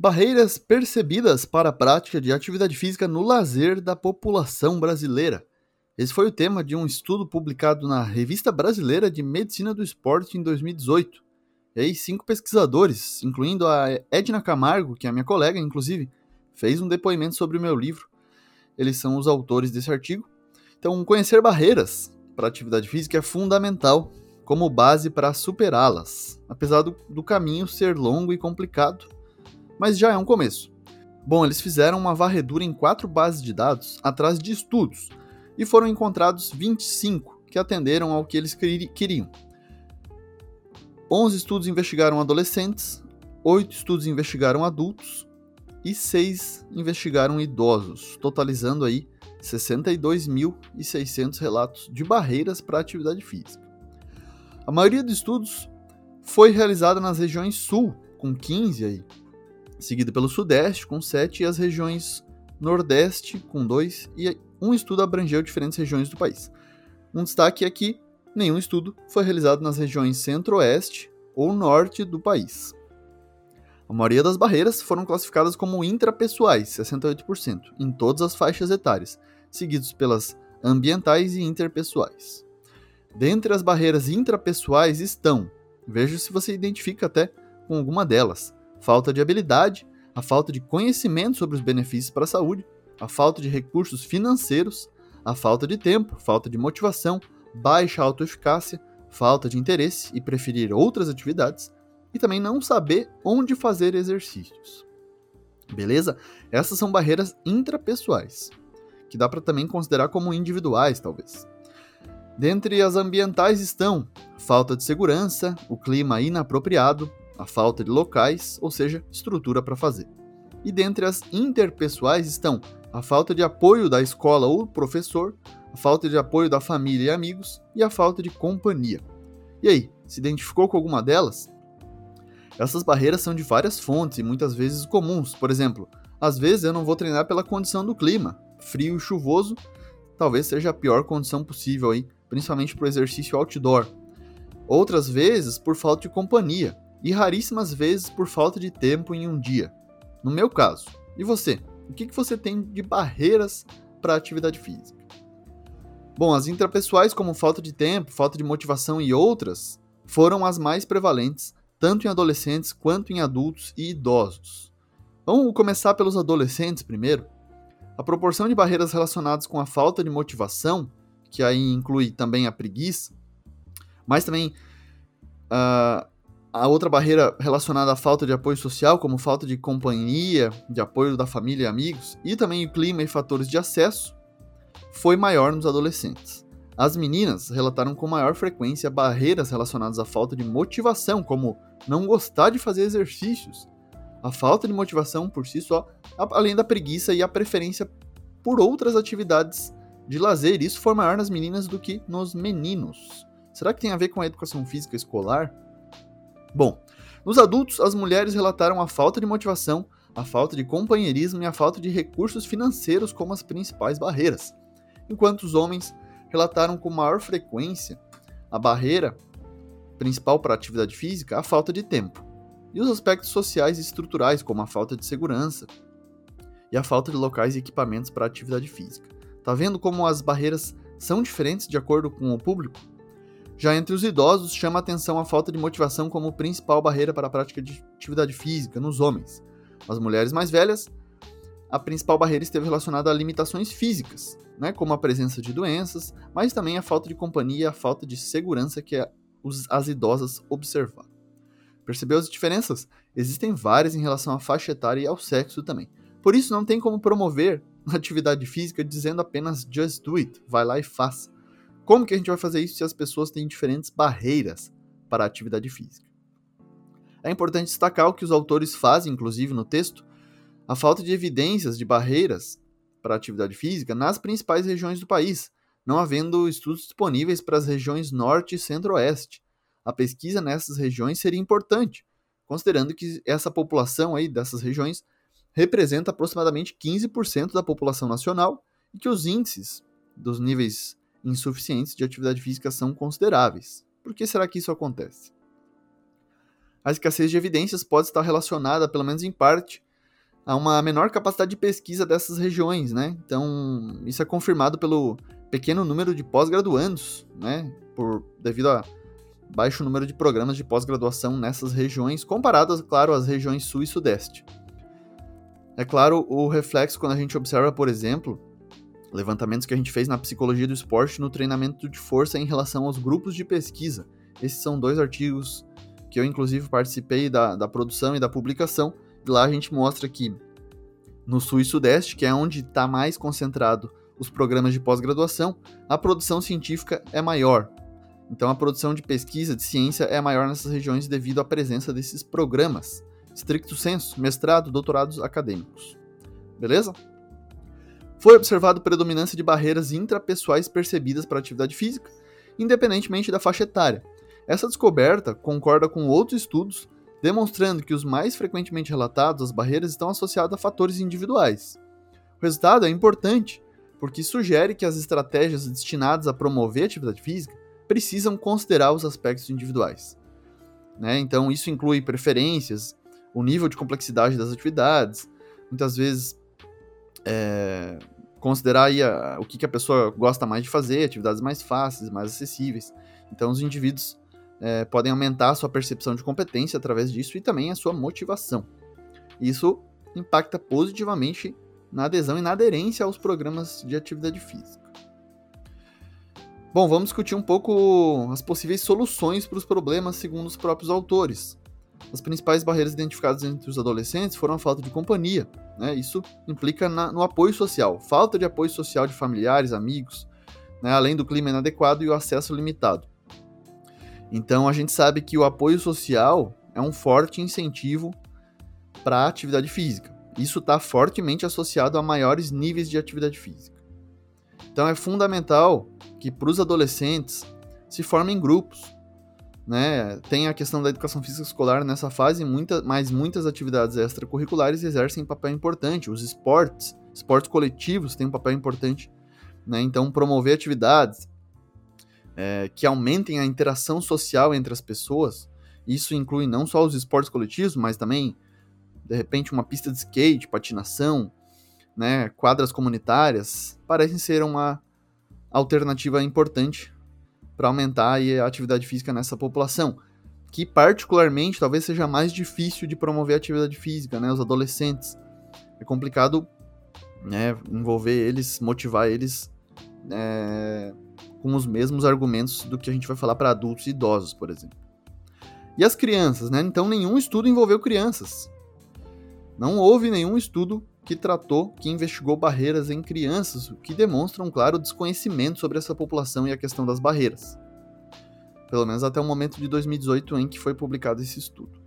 Barreiras percebidas para a prática de atividade física no lazer da população brasileira. Esse foi o tema de um estudo publicado na Revista Brasileira de Medicina do Esporte em 2018. E aí, cinco pesquisadores, incluindo a Edna Camargo, que é minha colega, inclusive, fez um depoimento sobre o meu livro. Eles são os autores desse artigo. Então, conhecer barreiras para a atividade física é fundamental como base para superá-las, apesar do, do caminho ser longo e complicado, mas já é um começo. Bom, eles fizeram uma varredura em quatro bases de dados atrás de estudos e foram encontrados 25 que atenderam ao que eles queriam. 11 estudos investigaram adolescentes, 8 estudos investigaram adultos e 6 investigaram idosos, totalizando aí 62.600 relatos de barreiras para a atividade física. A maioria dos estudos foi realizada nas regiões sul, com 15 aí, seguido pelo sudeste, com 7, e as regiões nordeste, com 2, e um estudo abrangeu diferentes regiões do país. Um destaque é que nenhum estudo foi realizado nas regiões centro-oeste ou norte do país. A maioria das barreiras foram classificadas como intrapessoais, 68%, em todas as faixas etárias, seguidos pelas ambientais e interpessoais. Dentre as barreiras intrapessoais estão, veja se você identifica até com alguma delas, falta de habilidade, a falta de conhecimento sobre os benefícios para a saúde, a falta de recursos financeiros, a falta de tempo, falta de motivação, baixa autoeficácia, falta de interesse e preferir outras atividades, e também não saber onde fazer exercícios. Beleza? Essas são barreiras intrapessoais, que dá para também considerar como individuais, talvez. Dentre as ambientais estão falta de segurança, o clima inapropriado, a falta de locais, ou seja, estrutura para fazer. E dentre as interpessoais estão a falta de apoio da escola ou professor, a falta de apoio da família e amigos e a falta de companhia. E aí, se identificou com alguma delas? Essas barreiras são de várias fontes e muitas vezes comuns. Por exemplo, às vezes eu não vou treinar pela condição do clima, frio e chuvoso, talvez seja a pior condição possível aí principalmente para o exercício outdoor. Outras vezes por falta de companhia, e raríssimas vezes por falta de tempo em um dia. No meu caso. E você? O que, que você tem de barreiras para a atividade física? Bom, as intrapessoais, como falta de tempo, falta de motivação e outras, foram as mais prevalentes, tanto em adolescentes quanto em adultos e idosos. Vamos começar pelos adolescentes primeiro. A proporção de barreiras relacionadas com a falta de motivação que aí inclui também a preguiça, mas também uh, a outra barreira relacionada à falta de apoio social, como falta de companhia, de apoio da família e amigos, e também o clima e fatores de acesso, foi maior nos adolescentes. As meninas relataram com maior frequência barreiras relacionadas à falta de motivação, como não gostar de fazer exercícios, a falta de motivação por si só, além da preguiça e a preferência por outras atividades de lazer, isso for maior nas meninas do que nos meninos. Será que tem a ver com a educação física escolar? Bom, nos adultos, as mulheres relataram a falta de motivação, a falta de companheirismo e a falta de recursos financeiros como as principais barreiras, enquanto os homens relataram com maior frequência a barreira principal para a atividade física, a falta de tempo, e os aspectos sociais e estruturais, como a falta de segurança e a falta de locais e equipamentos para a atividade física. Tá vendo como as barreiras são diferentes de acordo com o público? Já entre os idosos, chama atenção a falta de motivação como principal barreira para a prática de atividade física nos homens. As mulheres mais velhas, a principal barreira esteve relacionada a limitações físicas, né, como a presença de doenças, mas também a falta de companhia e a falta de segurança que as idosas observaram. Percebeu as diferenças? Existem várias em relação à faixa etária e ao sexo também. Por isso, não tem como promover atividade física dizendo apenas just do it, vai lá e faça. Como que a gente vai fazer isso se as pessoas têm diferentes barreiras para a atividade física? É importante destacar o que os autores fazem, inclusive no texto, a falta de evidências de barreiras para atividade física nas principais regiões do país, não havendo estudos disponíveis para as regiões norte e centro-oeste. A pesquisa nessas regiões seria importante, considerando que essa população aí dessas regiões representa aproximadamente 15% da população nacional e que os índices dos níveis insuficientes de atividade física são consideráveis. Por que será que isso acontece? A escassez de evidências pode estar relacionada, pelo menos em parte, a uma menor capacidade de pesquisa dessas regiões, né? Então, isso é confirmado pelo pequeno número de pós-graduandos, né? Por, devido a baixo número de programas de pós-graduação nessas regiões, comparadas, claro, às regiões sul e sudeste. É claro, o reflexo quando a gente observa, por exemplo, levantamentos que a gente fez na psicologia do esporte no treinamento de força em relação aos grupos de pesquisa. Esses são dois artigos que eu, inclusive, participei da, da produção e da publicação. E lá a gente mostra que no sul e sudeste, que é onde está mais concentrado os programas de pós-graduação, a produção científica é maior. Então, a produção de pesquisa, de ciência, é maior nessas regiões devido à presença desses programas. Stricto senso, mestrado, doutorados acadêmicos. Beleza? Foi observado predominância de barreiras intrapessoais percebidas para a atividade física, independentemente da faixa etária. Essa descoberta concorda com outros estudos demonstrando que os mais frequentemente relatados, as barreiras estão associadas a fatores individuais. O resultado é importante, porque sugere que as estratégias destinadas a promover a atividade física precisam considerar os aspectos individuais. Né? Então, isso inclui preferências, o nível de complexidade das atividades, muitas vezes é, considerar aí a, o que, que a pessoa gosta mais de fazer, atividades mais fáceis, mais acessíveis. Então, os indivíduos é, podem aumentar a sua percepção de competência através disso e também a sua motivação. Isso impacta positivamente na adesão e na aderência aos programas de atividade física. Bom, vamos discutir um pouco as possíveis soluções para os problemas segundo os próprios autores. As principais barreiras identificadas entre os adolescentes foram a falta de companhia. Né? Isso implica na, no apoio social, falta de apoio social de familiares, amigos, né? além do clima inadequado e o acesso limitado. Então a gente sabe que o apoio social é um forte incentivo para a atividade física. Isso está fortemente associado a maiores níveis de atividade física. Então é fundamental que para os adolescentes se formem grupos. Né? Tem a questão da educação física escolar nessa fase, muita, mas muitas atividades extracurriculares exercem papel importante. Os esportes, esportes coletivos têm um papel importante. Né? Então, promover atividades é, que aumentem a interação social entre as pessoas, isso inclui não só os esportes coletivos, mas também, de repente, uma pista de skate, patinação, né, quadras comunitárias, parecem ser uma alternativa importante para aumentar a atividade física nessa população, que particularmente talvez seja mais difícil de promover a atividade física, né, os adolescentes. É complicado né, envolver eles, motivar eles é, com os mesmos argumentos do que a gente vai falar para adultos e idosos, por exemplo. E as crianças, né? Então nenhum estudo envolveu crianças. Não houve nenhum estudo que tratou, que investigou barreiras em crianças, o que demonstra um claro desconhecimento sobre essa população e a questão das barreiras. Pelo menos até o momento de 2018 em que foi publicado esse estudo.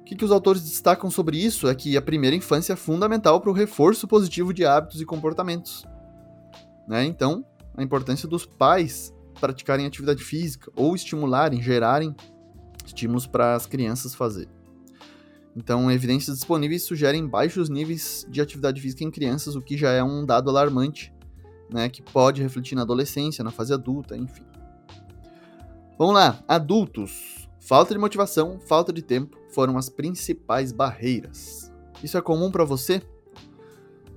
O que, que os autores destacam sobre isso é que a primeira infância é fundamental para o reforço positivo de hábitos e comportamentos. Né? Então, a importância dos pais praticarem atividade física ou estimularem, gerarem estímulos para as crianças fazerem. Então, evidências disponíveis sugerem baixos níveis de atividade física em crianças, o que já é um dado alarmante, né, que pode refletir na adolescência, na fase adulta, enfim. Vamos lá, adultos. Falta de motivação, falta de tempo foram as principais barreiras. Isso é comum para você?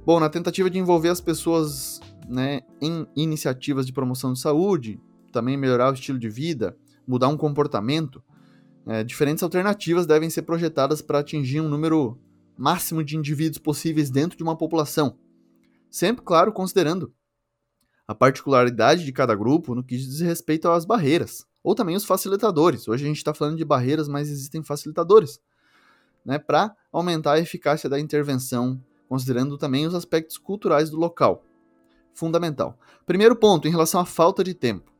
Bom, na tentativa de envolver as pessoas né, em iniciativas de promoção de saúde, também melhorar o estilo de vida, mudar um comportamento, é, diferentes alternativas devem ser projetadas para atingir um número máximo de indivíduos possíveis dentro de uma população. Sempre, claro, considerando a particularidade de cada grupo no que diz respeito às barreiras, ou também os facilitadores. Hoje a gente está falando de barreiras, mas existem facilitadores, né, para aumentar a eficácia da intervenção, considerando também os aspectos culturais do local. Fundamental. Primeiro ponto, em relação à falta de tempo.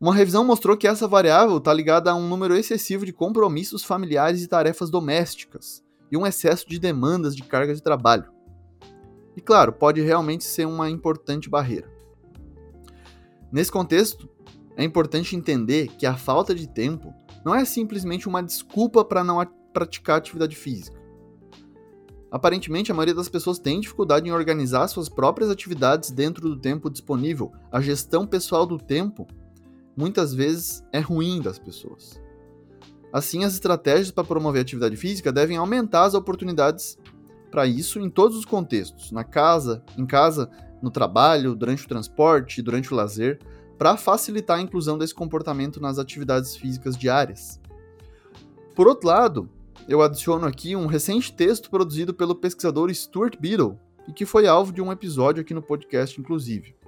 Uma revisão mostrou que essa variável está ligada a um número excessivo de compromissos familiares e tarefas domésticas, e um excesso de demandas de carga de trabalho. e, claro, pode realmente ser uma importante barreira. Nesse contexto, é importante entender que a falta de tempo não é simplesmente uma desculpa para não praticar atividade física. Aparentemente, a maioria das pessoas tem dificuldade em organizar suas próprias atividades dentro do tempo disponível. A gestão pessoal do tempo muitas vezes é ruim das pessoas. Assim, as estratégias para promover a atividade física devem aumentar as oportunidades para isso em todos os contextos, na casa, em casa, no trabalho, durante o transporte, durante o lazer, para facilitar a inclusão desse comportamento nas atividades físicas diárias. Por outro lado, eu adiciono aqui um recente texto produzido pelo pesquisador Stuart Beadle e que foi alvo de um episódio aqui no podcast, inclusive.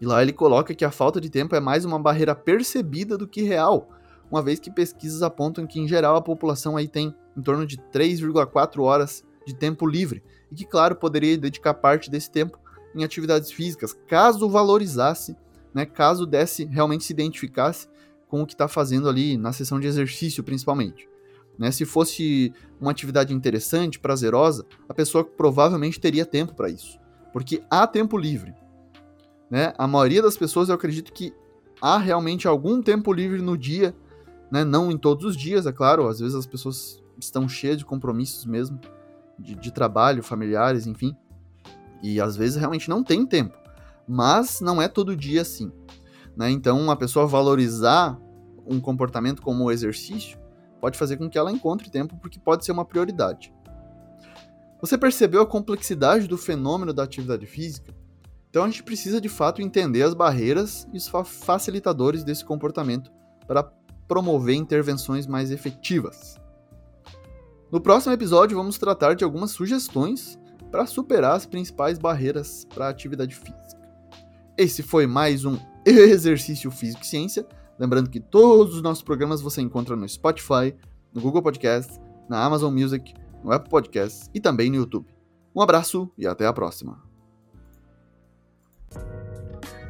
E lá ele coloca que a falta de tempo é mais uma barreira percebida do que real, uma vez que pesquisas apontam que, em geral, a população aí tem em torno de 3,4 horas de tempo livre, e que, claro, poderia dedicar parte desse tempo em atividades físicas, caso valorizasse, né, caso desse, realmente se identificasse com o que está fazendo ali na sessão de exercício, principalmente. Né? Se fosse uma atividade interessante, prazerosa, a pessoa provavelmente teria tempo para isso, porque há tempo livre. Né? A maioria das pessoas, eu acredito que há realmente algum tempo livre no dia, né? não em todos os dias, é claro, às vezes as pessoas estão cheias de compromissos mesmo, de, de trabalho, familiares, enfim, e às vezes realmente não tem tempo, mas não é todo dia assim. Né? Então, uma pessoa valorizar um comportamento como o exercício pode fazer com que ela encontre tempo porque pode ser uma prioridade. Você percebeu a complexidade do fenômeno da atividade física? Então a gente precisa de fato entender as barreiras e os facilitadores desse comportamento para promover intervenções mais efetivas. No próximo episódio vamos tratar de algumas sugestões para superar as principais barreiras para a atividade física. Esse foi mais um Exercício Físico e Ciência. Lembrando que todos os nossos programas você encontra no Spotify, no Google Podcast, na Amazon Music, no Apple Podcasts e também no YouTube. Um abraço e até a próxima.